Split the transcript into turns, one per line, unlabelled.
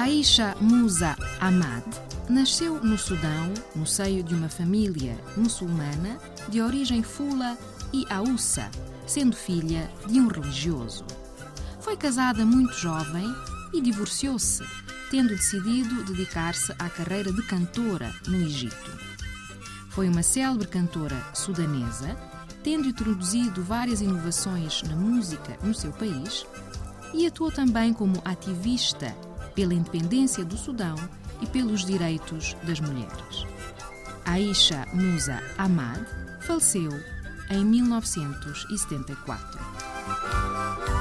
Aisha Musa Ahmad nasceu no Sudão, no seio de uma família muçulmana de origem fula e Aoussa, sendo filha de um religioso. Foi casada muito jovem e divorciou-se, tendo decidido dedicar-se à carreira de cantora no Egito. Foi uma célebre cantora sudanesa, tendo introduzido várias inovações na música no seu país, e atuou também como ativista pela independência do Sudão e pelos direitos das mulheres. Aisha Musa Ahmad faleceu em 1974.